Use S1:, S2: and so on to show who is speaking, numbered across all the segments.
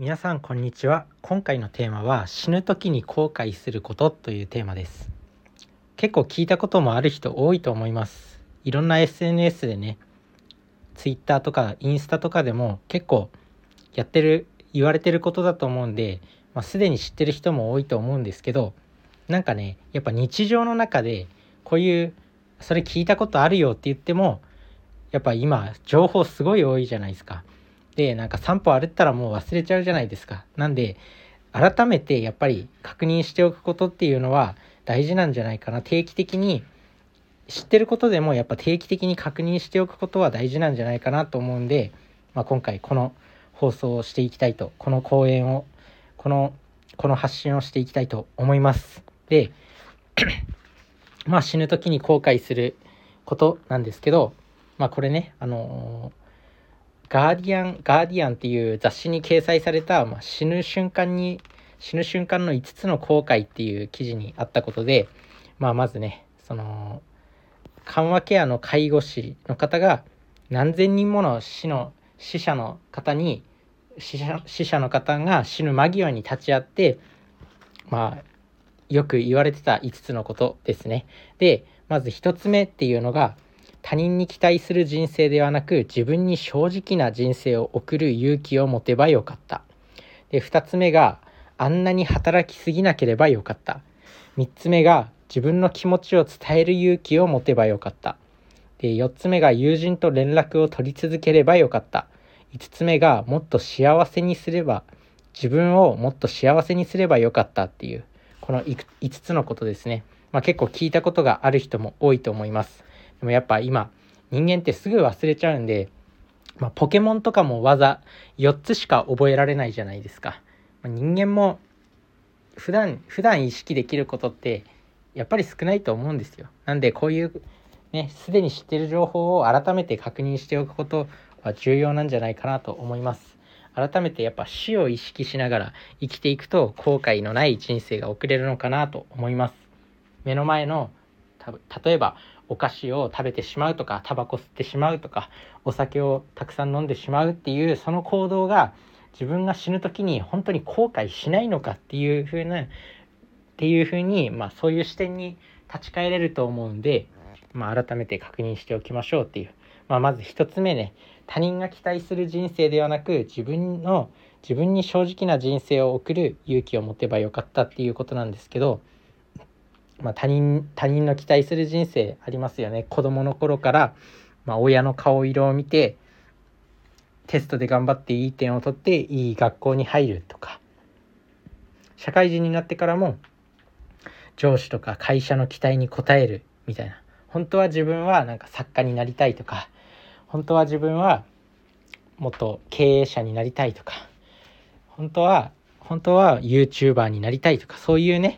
S1: 皆さんこんにちは。今回のテーマは死ぬ時に後悔することというテーマです。結構聞いたこともある人多いと思います。いろんな SNS でね Twitter とかインスタとかでも結構やってる言われてることだと思うんで、まあ、すでに知ってる人も多いと思うんですけどなんかねやっぱ日常の中でこういうそれ聞いたことあるよって言ってもやっぱ今情報すごい多いじゃないですか。でなんか散歩歩ったらもう忘れちゃうじゃないですか。なんで改めてやっぱり確認しておくことっていうのは大事なんじゃないかな定期的に知ってることでもやっぱ定期的に確認しておくことは大事なんじゃないかなと思うんで、まあ、今回この放送をしていきたいとこの講演をこのこの発信をしていきたいと思います。でまあ死ぬ時に後悔することなんですけどまあこれねあのガーディアンガーディアンっていう雑誌に掲載された、まあ、死ぬ瞬間に死ぬ瞬間の5つの後悔っていう記事にあったことで、まあ、まずねその緩和ケアの介護士の方が何千人もの死の死者の方に死者死者の方が死ぬ間際に立ち会ってまあよく言われてた5つのことですね。でまず1つ目っていうのが他人に期待する人生ではなく自分に正直な人生を送る勇気を持てばよかった。で2つ目があんなに働きすぎなければよかった。3つ目が自分の気持ちを伝える勇気を持てばよかった。で4つ目が友人と連絡を取り続ければよかった。5つ目がもっと幸せにすれば自分をもっと幸せにすればよかったっていうこの5つのことですね。まあ、結構聞いたことがある人も多いと思います。でもやっぱ今人間ってすぐ忘れちゃうんで、まあ、ポケモンとかも技4つしか覚えられないじゃないですか。まあ、人間も普段普段意識できることってやっぱり少ないと思うんですよ。なんでこういうねすでに知ってる情報を改めて確認しておくことは重要なんじゃないかなと思います。改めてやっぱ死を意識しながら生きていくと後悔のない人生が送れるのかなと思います。目の前の例えばお菓子を食べてしまうとかタバコ吸ってしまうとかお酒をたくさん飲んでしまうっていうその行動が自分が死ぬ時に本当に後悔しないのかっていう風なっていう風にまあそういう視点に立ち返れると思うんで、まあ、改めて確認しておきましょうっていう、まあ、まず1つ目ね他人が期待する人生ではなく自分の自分に正直な人生を送る勇気を持てばよかったっていうことなんですけどまあ、他人他人の期待する人生ありますよね。子供の頃から、まあ、親の顔色を見てテストで頑張っていい点を取っていい学校に入るとか。社会人になってからも上司とか会社の期待に応えるみたいな。本当は自分はなんか作家になりたいとか。本当は自分はもっと経営者になりたいとか。本当は本当は YouTuber になりたいとか。そういうね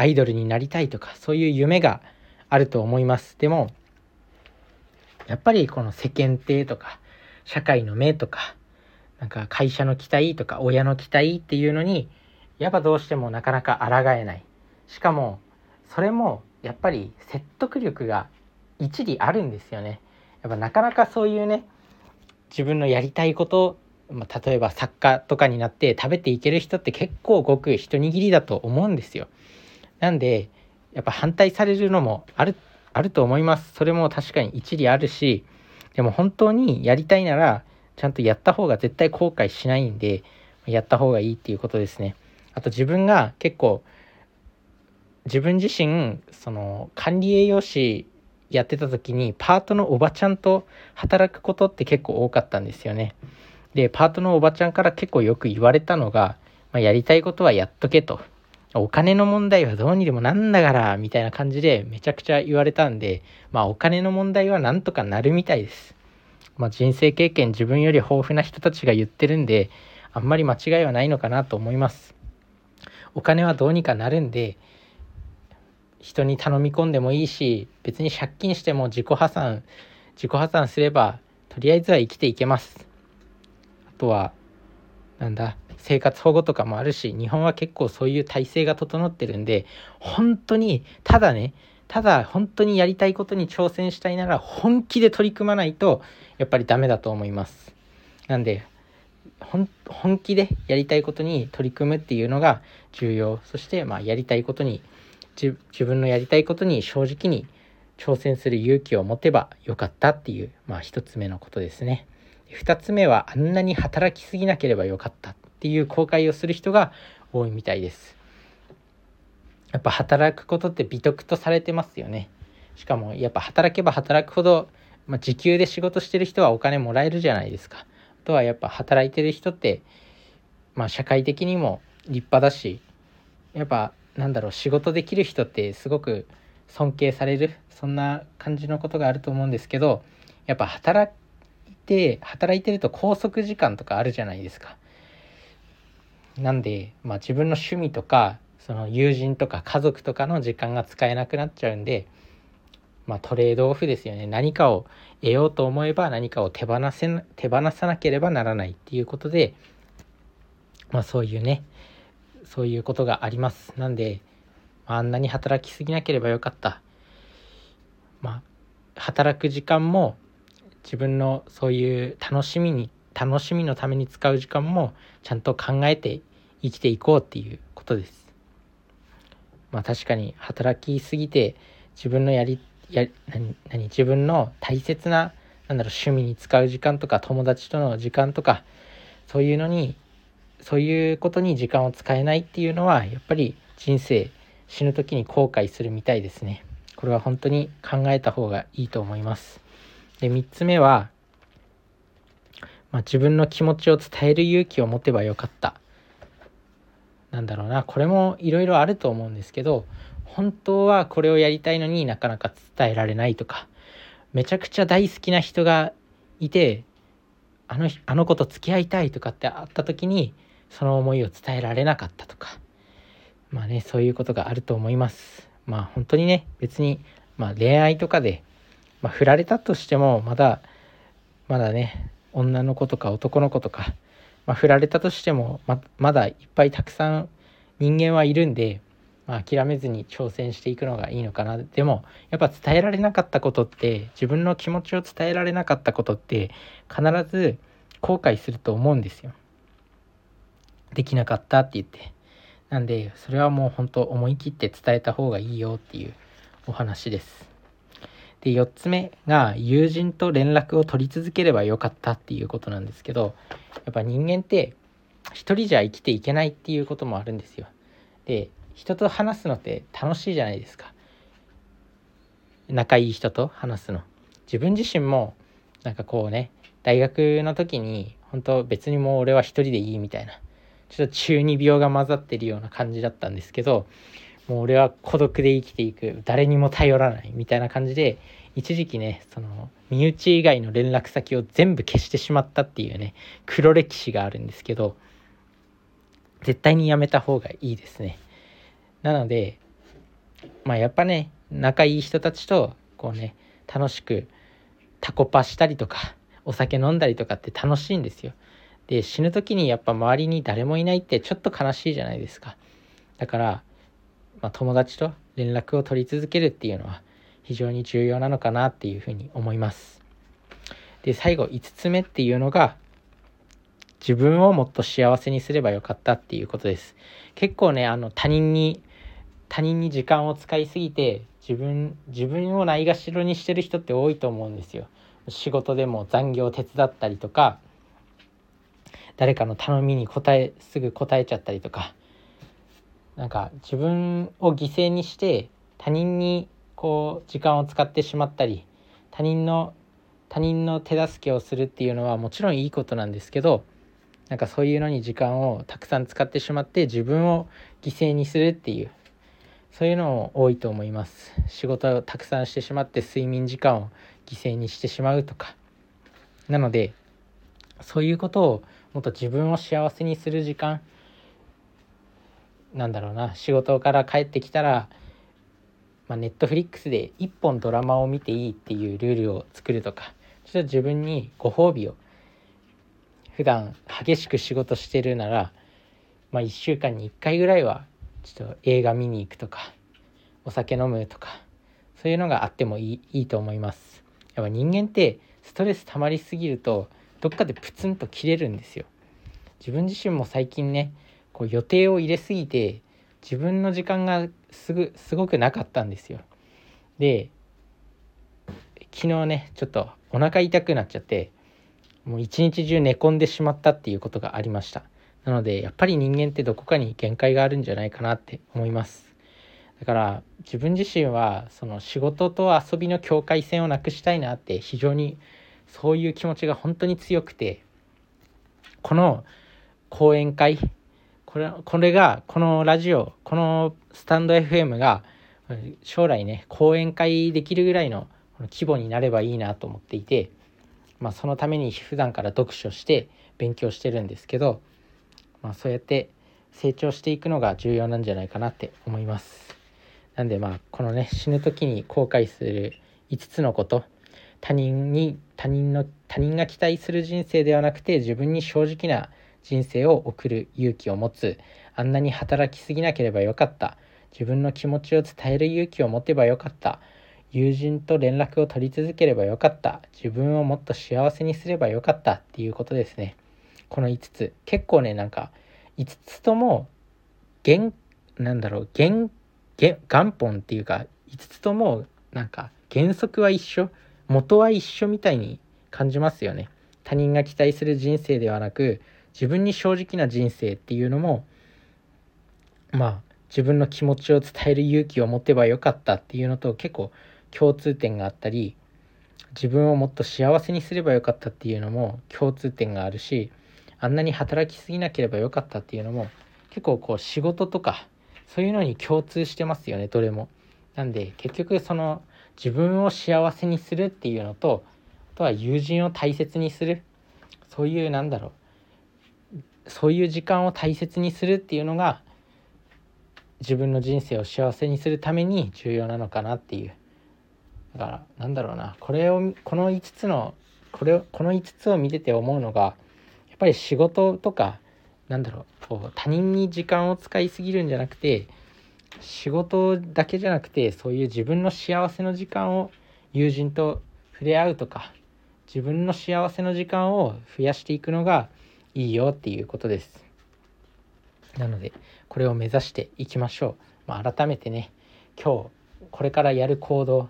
S1: アイドルになりたいとかそういう夢があると思います。でもやっぱりこの世間体とか社会の目とかなんか会社の期待とか親の期待っていうのにやっぱどうしてもなかなか抗えない。しかもそれもやっぱり説得力が一理あるんですよね。やっぱなかなかそういうね自分のやりたいことまあ、例えば作家とかになって食べていける人って結構ごく一握りだと思うんですよ。なんでやっぱ反対されるのもあるあると思います。それも確かに一理あるしでも本当にやりたいならちゃんとやった方が絶対後悔しないんでやった方がいいっていうことですね。あと自分が結構自分自身その管理栄養士やってた時にパートのおばちゃんと働くことって結構多かったんですよね。でパートのおばちゃんから結構よく言われたのが、まあ、やりたいことはやっとけと。お金の問題はどうにでもなんだから、みたいな感じでめちゃくちゃ言われたんで、まあお金の問題はなんとかなるみたいです。まあ人生経験自分より豊富な人たちが言ってるんで、あんまり間違いはないのかなと思います。お金はどうにかなるんで、人に頼み込んでもいいし、別に借金しても自己破産、自己破産すれば、とりあえずは生きていけます。あとは、なんだ、生活保護とかもあるし日本は結構そういう体制が整ってるんで本当にただねただ本当にやりたいことに挑戦したいなら本気で取り組まないとやっぱりダメだと思います。なんで本気でやりたいことに取り組むっていうのが重要。そしてまあやりたいことに自分のやりたいことに正直に挑戦する勇気を持てばよかったっていう、まあ、一つ目のことですね。2つ目はあんなに働きすぎなければよかった。っていう後悔をする人が多いみたいです。やっぱ働くことって美徳とされてますよね。しかもやっぱ働けば働くほど、まあ、時給で仕事してる人はお金もらえるじゃないですか。あとはやっぱ働いてる人って、まあ、社会的にも立派だしやっぱなんだろう仕事できる人ってすごく尊敬されるそんな感じのことがあると思うんですけどやっぱ働いて働いてると拘束時間とかあるじゃないですか。なんで、まあ、自分の趣味とかその友人とか家族とかの時間が使えなくなっちゃうんで、まあ、トレードオフですよね。何かを得ようと思えば何かを手放せ手放さなければならないっていうことで、まあ、そういうねそういうことがあります。なんで、あんなに働きすぎなければよかった。まあ働く時間も自分のそういう楽しみに楽しみのために使う時間もちゃんと考えて生きていこうっていうことです。まあ確かに働きすぎて自分のやりや何何自分の大切ななんだろう趣味に使う時間とか友達との時間とかそういうのにそういうことに時間を使えないっていうのはやっぱり人生死ぬ時に後悔するみたいですね。これは本当に考えた方がいいと思います。で3つ目はまあ、自分の気持ちを伝える勇気を持てばよかったなんだろうなこれもいろいろあると思うんですけど本当はこれをやりたいのになかなか伝えられないとかめちゃくちゃ大好きな人がいてあのあの子と付き合いたいとかってあった時にその思いを伝えられなかったとかまあねそういうことがあると思います。まあ本当にね別に、まあ、恋愛とかで、まあ、振られたとしてもまだまだね女の子とか男の子とか、まあ、振られたとしてもままだいっぱいたくさん人間はいるんで、まあ、諦めずに挑戦していくのがいいのかなでもやっぱ伝えられなかったことって自分の気持ちを伝えられなかったことって必ず後悔すると思うんですよ。できなかったって言って。なんでそれはもう本当思い切って伝えた方がいいよっていうお話です。で4つ目が友人と連絡を取り続ければよかったっていうことなんですけどやっぱ人間って一人じゃ生きていけないっていうこともあるんですよ。で人と話すのって楽しいじゃないですか。仲いい人と話すの。自分自身もなんかこうね大学の時に本当別にもう俺は一人でいいみたいなちょっと中二病が混ざってるような感じだったんですけどもう俺は孤独で生きていく誰にも頼らないみたいな感じで一時期ねその身内以外の連絡先を全部消してしまったっていうね黒歴史があるんですけど絶対にやめた方がいいですね。なのでまあやっぱね仲いい人たちとこうね楽しくタコパしたりとかお酒飲んだりとかって楽しいんですよ。で死ぬ時にやっぱ周りに誰もいないってちょっと悲しいじゃないですか。だからまあ、友達と連絡を取り続けるっていうのは非常に重要なのかなっていうふうに思います。で最後5つ目っていうのが自分をもっと幸せにすればよかったっていうことです。結構ねあの他人に他人に時間を使いすぎて自分自分をないがしろにしてる人って多いと思うんですよ。仕事でも残業を手伝ったりとか誰かの頼みに答えすぐ答えちゃったりとかなんか自分を犠牲にして他人にこう時間を使ってしまったり他人の他人の手助けをするっていうのはもちろんいいことなんですけどなんかそういうのに時間をたくさん使ってしまって自分を犠牲にするっていうそういうのも多いと思います。仕事をたくさんしてしまって睡眠時間を犠牲にしてしまうとか。なのでそういうことをもっと自分を幸せにする時間なんだろうな仕事から帰ってきたら、ま、ネットフリックスで1本ドラマを見ていいっていうルールを作るとかちょっと自分にご褒美を普段激しく仕事してるなら、まあ、1週間に1回ぐらいはちょっと映画見に行くとかお酒飲むとかそういうのがあってもいいいいと思います。やっぱ人間ってストレス溜まりすぎるとどっかでプツンと切れるんですよ。自分自身も最近ねこう予定を入れすぎて自分の時間がすぐすごくなかったんですよ。で昨日ねちょっとお腹痛くなっちゃってもう一日中寝込んでしまったっていうことがありました。なのでやっぱり人間ってどこかに限界があるんじゃないかなって思います。だから自分自身はその仕事と遊びの境界線をなくしたいなって非常にそういう気持ちが本当に強くてこの講演会これこれがこのラジオこのスタンド FM が将来ね講演会できるぐらいの規模になればいいなと思っていて、まあ、そのために普段から読書して勉強してるんですけど、まあ、そうやって成長していくのが重要なんじゃないかなって思います。なんでまあこのね死ぬ時に後悔する5つのこと他人に他人の他人が期待する人生ではなくて自分に正直な人生を送る勇気を持つ。あんなに働きすぎなければよかった。自分の気持ちを伝える勇気を持てばよかった。友人と連絡を取り続ければよかった。自分をもっと幸せにすればよかった。っていうことですね。この5つ。結構ねなんか5つとも原なんだろう原元本っていうか5つともなんか原則は一緒。元は一緒みたいに感じますよね。他人が期待する人生ではなく自分に正直な人生っていうのもまあ自分の気持ちを伝える勇気を持てばよかったっていうのと結構共通点があったり自分をもっと幸せにすればよかったっていうのも共通点があるしあんなに働きすぎなければよかったっていうのも結構こう仕事とかそういうのに共通してますよねどれも。なんで結局その自分を幸せにするっていうのとあとは友人を大切にするそういうなんだろうそういう時間を大切にするっていうのが自分の人生を幸せにするために重要なのかなっていう。だからなんだろうな。これをこの5つのこれこの5つを見てて思うのがやっぱり仕事とかなんだろうこう他人に時間を使いすぎるんじゃなくて仕事だけじゃなくてそういう自分の幸せの時間を友人と触れ合うとか自分の幸せの時間を増やしていくのがいいよっていうことです。なのでこれを目指していきましょう。まあ、改めてね今日これからやる行動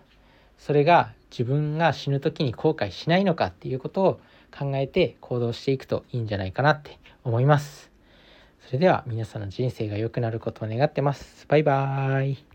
S1: それが自分が死ぬ時に後悔しないのかっていうことを考えて行動していくといいんじゃないかなって思います。それでは皆さんの人生が良くなることを願ってます。バイバーイ。